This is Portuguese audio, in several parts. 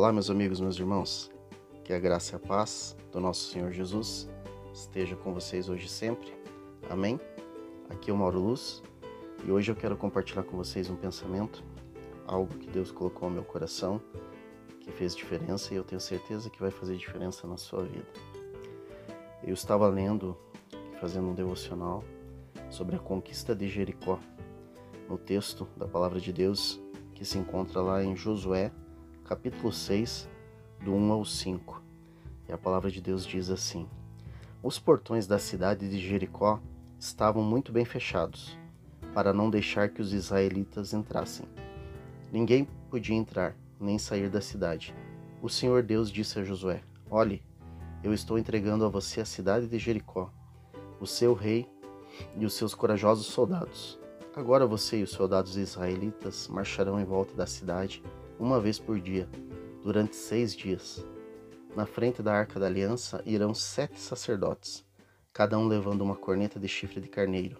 Olá, meus amigos, meus irmãos. Que a graça e a paz do nosso Senhor Jesus esteja com vocês hoje e sempre. Amém? Aqui é o Mauro Luz e hoje eu quero compartilhar com vocês um pensamento, algo que Deus colocou no meu coração, que fez diferença e eu tenho certeza que vai fazer diferença na sua vida. Eu estava lendo, fazendo um devocional sobre a conquista de Jericó, no texto da palavra de Deus que se encontra lá em Josué capítulo 6, do 1 ao 5. E a palavra de Deus diz assim: Os portões da cidade de Jericó estavam muito bem fechados, para não deixar que os israelitas entrassem. Ninguém podia entrar, nem sair da cidade. O Senhor Deus disse a Josué: Olhe, eu estou entregando a você a cidade de Jericó, o seu rei e os seus corajosos soldados. Agora você e os soldados israelitas marcharão em volta da cidade uma vez por dia, durante seis dias. Na frente da arca da aliança irão sete sacerdotes, cada um levando uma corneta de chifre de carneiro.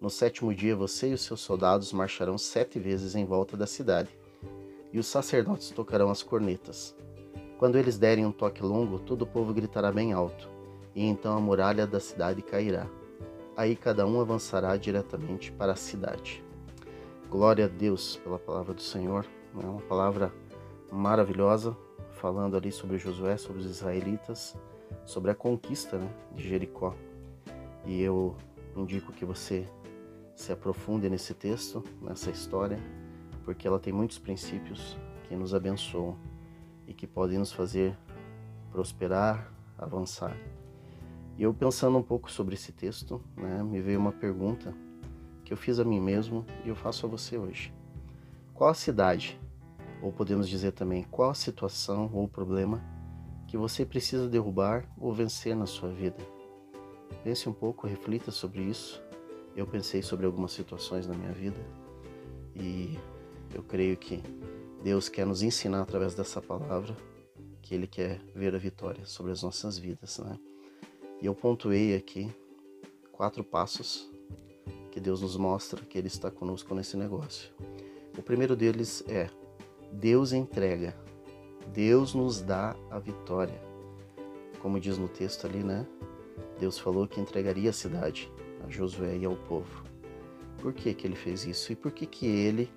No sétimo dia você e os seus soldados marcharão sete vezes em volta da cidade, e os sacerdotes tocarão as cornetas. Quando eles derem um toque longo, todo o povo gritará bem alto, e então a muralha da cidade cairá. Aí cada um avançará diretamente para a cidade. Glória a Deus pela palavra do Senhor. É uma palavra maravilhosa, falando ali sobre Josué, sobre os israelitas, sobre a conquista né, de Jericó. E eu indico que você se aprofunde nesse texto, nessa história, porque ela tem muitos princípios que nos abençoam e que podem nos fazer prosperar, avançar. E eu pensando um pouco sobre esse texto, né, me veio uma pergunta que eu fiz a mim mesmo e eu faço a você hoje. Qual a cidade ou podemos dizer também qual a situação ou problema que você precisa derrubar ou vencer na sua vida. Pense um pouco, reflita sobre isso. Eu pensei sobre algumas situações na minha vida e eu creio que Deus quer nos ensinar através dessa palavra que Ele quer ver a vitória sobre as nossas vidas, né? E eu pontuei aqui quatro passos que Deus nos mostra que Ele está conosco nesse negócio. O primeiro deles é Deus entrega, Deus nos dá a vitória. Como diz no texto ali, né? Deus falou que entregaria a cidade a Josué e ao povo. Por que, que ele fez isso? E por que, que ele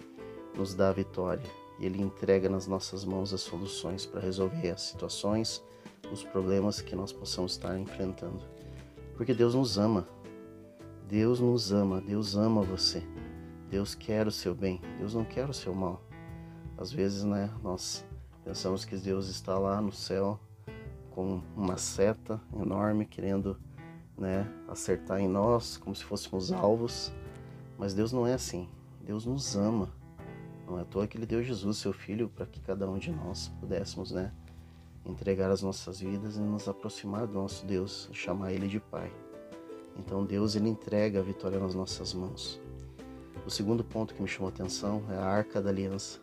nos dá a vitória? Ele entrega nas nossas mãos as soluções para resolver as situações, os problemas que nós possamos estar enfrentando. Porque Deus nos ama. Deus nos ama, Deus ama você. Deus quer o seu bem, Deus não quer o seu mal. Às vezes, né, nós pensamos que Deus está lá no céu com uma seta enorme querendo, né, acertar em nós como se fôssemos alvos, mas Deus não é assim. Deus nos ama. Não é à toa que ele deu Jesus, seu filho, para que cada um de nós pudéssemos, né, entregar as nossas vidas e nos aproximar do nosso Deus, chamar ele de Pai. Então Deus ele entrega a vitória nas nossas mãos. O segundo ponto que me chamou a atenção é a Arca da Aliança.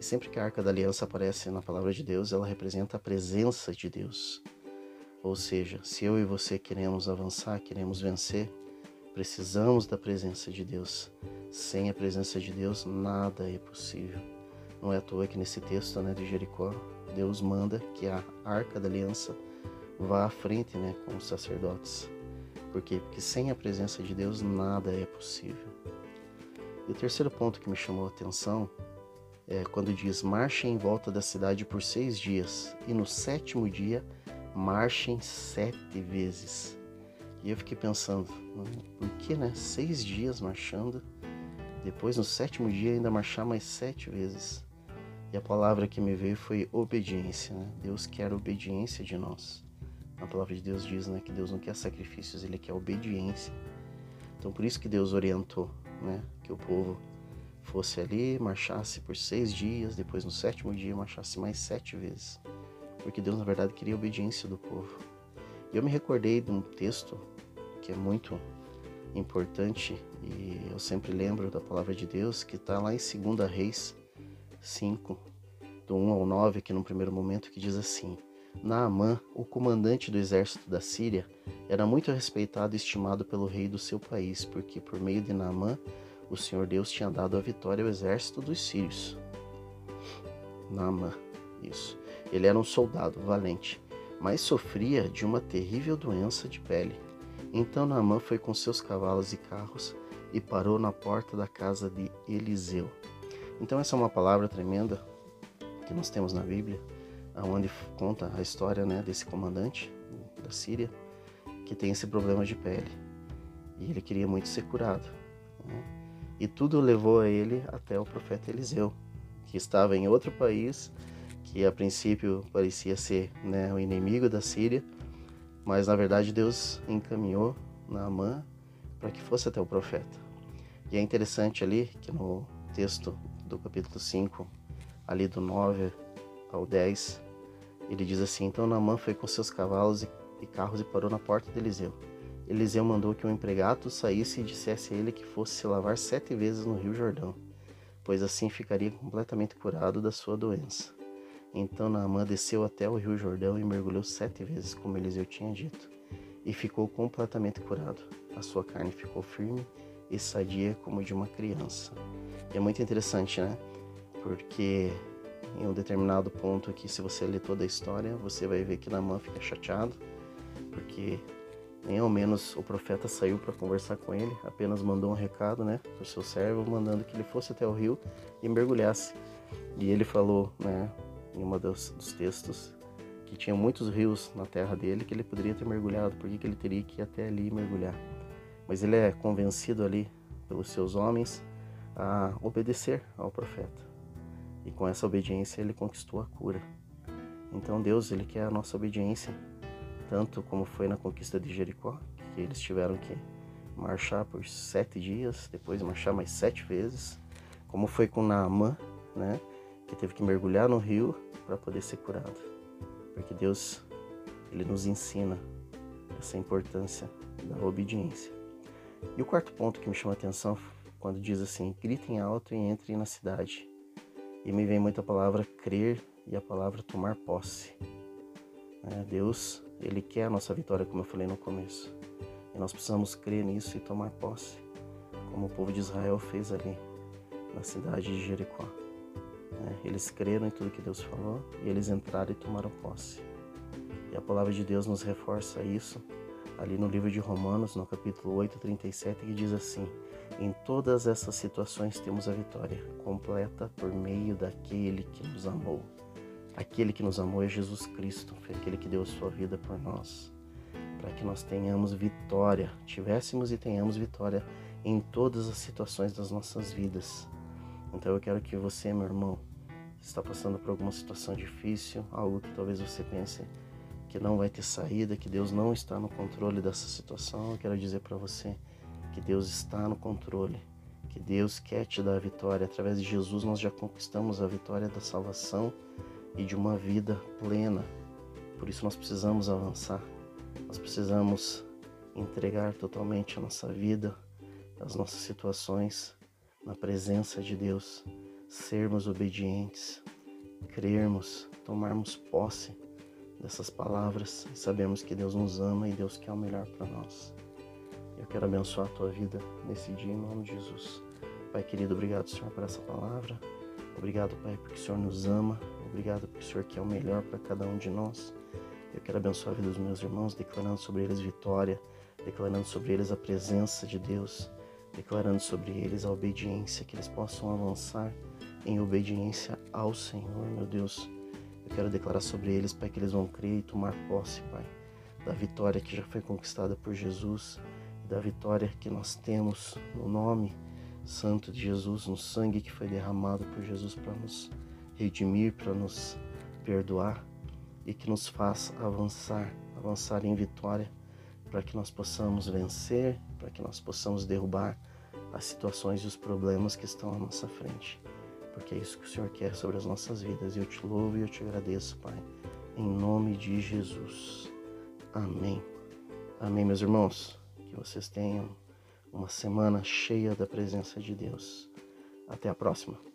E sempre que a Arca da Aliança aparece na palavra de Deus, ela representa a presença de Deus. Ou seja, se eu e você queremos avançar, queremos vencer, precisamos da presença de Deus. Sem a presença de Deus, nada é possível. Não é à toa que nesse texto né, de Jericó, Deus manda que a Arca da Aliança vá à frente né, com os sacerdotes. Por quê? Porque sem a presença de Deus, nada é possível. E o terceiro ponto que me chamou a atenção é, quando diz marchem em volta da cidade por seis dias e no sétimo dia marchem sete vezes. E eu fiquei pensando, por que, né? Seis dias marchando, depois no sétimo dia ainda marchar mais sete vezes. E a palavra que me veio foi obediência, né? Deus quer obediência de nós. A palavra de Deus diz, né, que Deus não quer sacrifícios, ele quer obediência. Então por isso que Deus orientou, né, que o povo fosse ali, marchasse por seis dias, depois no sétimo dia marchasse mais sete vezes. Porque Deus, na verdade, queria a obediência do povo. E eu me recordei de um texto que é muito importante e eu sempre lembro da palavra de Deus que está lá em 2 Reis 5, do 1 ao 9, aqui no primeiro momento, que diz assim: Naamã, o comandante do exército da Síria, era muito respeitado e estimado pelo rei do seu país, porque por meio de Naamã o Senhor Deus tinha dado a vitória ao exército dos sírios. Nama, isso. Ele era um soldado valente, mas sofria de uma terrível doença de pele. Então Naamã foi com seus cavalos e carros e parou na porta da casa de Eliseu. Então essa é uma palavra tremenda que nós temos na Bíblia, onde conta a história né, desse comandante da Síria que tem esse problema de pele. E ele queria muito ser curado. Né? E tudo levou a ele até o profeta Eliseu, que estava em outro país, que a princípio parecia ser né, o inimigo da Síria, mas na verdade Deus encaminhou Naamã para que fosse até o profeta. E é interessante ali que no texto do capítulo 5, ali do 9 ao 10, ele diz assim: Então Naamã foi com seus cavalos e carros e parou na porta de Eliseu. Eliseu mandou que um empregado saísse e dissesse a ele que fosse se lavar sete vezes no rio Jordão, pois assim ficaria completamente curado da sua doença. Então Naamã desceu até o rio Jordão e mergulhou sete vezes, como Eliseu tinha dito, e ficou completamente curado. A sua carne ficou firme e sadia como de uma criança. E é muito interessante, né? Porque em um determinado ponto aqui, se você ler toda a história, você vai ver que Naamã fica chateado, porque nem ao menos o profeta saiu para conversar com ele, apenas mandou um recado, né, para o seu servo, mandando que ele fosse até o rio e mergulhasse. E ele falou, né, em um dos, dos textos, que tinha muitos rios na terra dele que ele poderia ter mergulhado, porque que ele teria que ir até ali mergulhar. Mas ele é convencido ali pelos seus homens a obedecer ao profeta. E com essa obediência ele conquistou a cura. Então Deus, ele quer a nossa obediência, tanto como foi na conquista de Jericó, que eles tiveram que marchar por sete dias, depois marchar mais sete vezes, como foi com Naamã, né, que teve que mergulhar no rio para poder ser curado. Porque Deus, ele nos ensina essa importância da obediência. E o quarto ponto que me chama a atenção quando diz assim: gritem alto e entrem na cidade. E me vem muito a palavra crer e a palavra tomar posse. É, Deus, Ele quer a nossa vitória, como eu falei no começo. E nós precisamos crer nisso e tomar posse, como o povo de Israel fez ali na cidade de Jericó. É, eles creram em tudo que Deus falou e eles entraram e tomaram posse. E a palavra de Deus nos reforça isso ali no livro de Romanos, no capítulo 8, 37, que diz assim: Em todas essas situações temos a vitória completa por meio daquele que nos amou. Aquele que nos amou é Jesus Cristo, foi aquele que deu a sua vida por nós, para que nós tenhamos vitória, tivéssemos e tenhamos vitória em todas as situações das nossas vidas. Então eu quero que você, meu irmão, está passando por alguma situação difícil, algo que talvez você pense que não vai ter saída, que Deus não está no controle dessa situação, eu quero dizer para você que Deus está no controle, que Deus quer te dar a vitória. Através de Jesus nós já conquistamos a vitória da salvação e de uma vida plena. Por isso nós precisamos avançar. Nós precisamos entregar totalmente a nossa vida, as nossas situações na presença de Deus, sermos obedientes, crermos, tomarmos posse dessas palavras e sabemos que Deus nos ama e Deus quer o melhor para nós. Eu quero abençoar a tua vida nesse dia em nome de Jesus. Pai querido, obrigado, Senhor, por essa palavra. Obrigado, Pai, porque o Senhor nos ama. Obrigado porque o Senhor quer o melhor para cada um de nós. Eu quero abençoar a vida dos meus irmãos, declarando sobre eles vitória, declarando sobre eles a presença de Deus, declarando sobre eles a obediência, que eles possam avançar em obediência ao Senhor, meu Deus. Eu quero declarar sobre eles, Pai, que eles vão crer e tomar posse, Pai, da vitória que já foi conquistada por Jesus, da vitória que nós temos no nome santo de Jesus, no sangue que foi derramado por Jesus para nos redimir, para nos perdoar e que nos faz avançar, avançar em vitória, para que nós possamos vencer, para que nós possamos derrubar as situações e os problemas que estão à nossa frente porque é isso que o Senhor quer sobre as nossas vidas. Eu te louvo e eu te agradeço, Pai, em nome de Jesus. Amém. Amém, meus irmãos. Que vocês tenham uma semana cheia da presença de Deus. Até a próxima.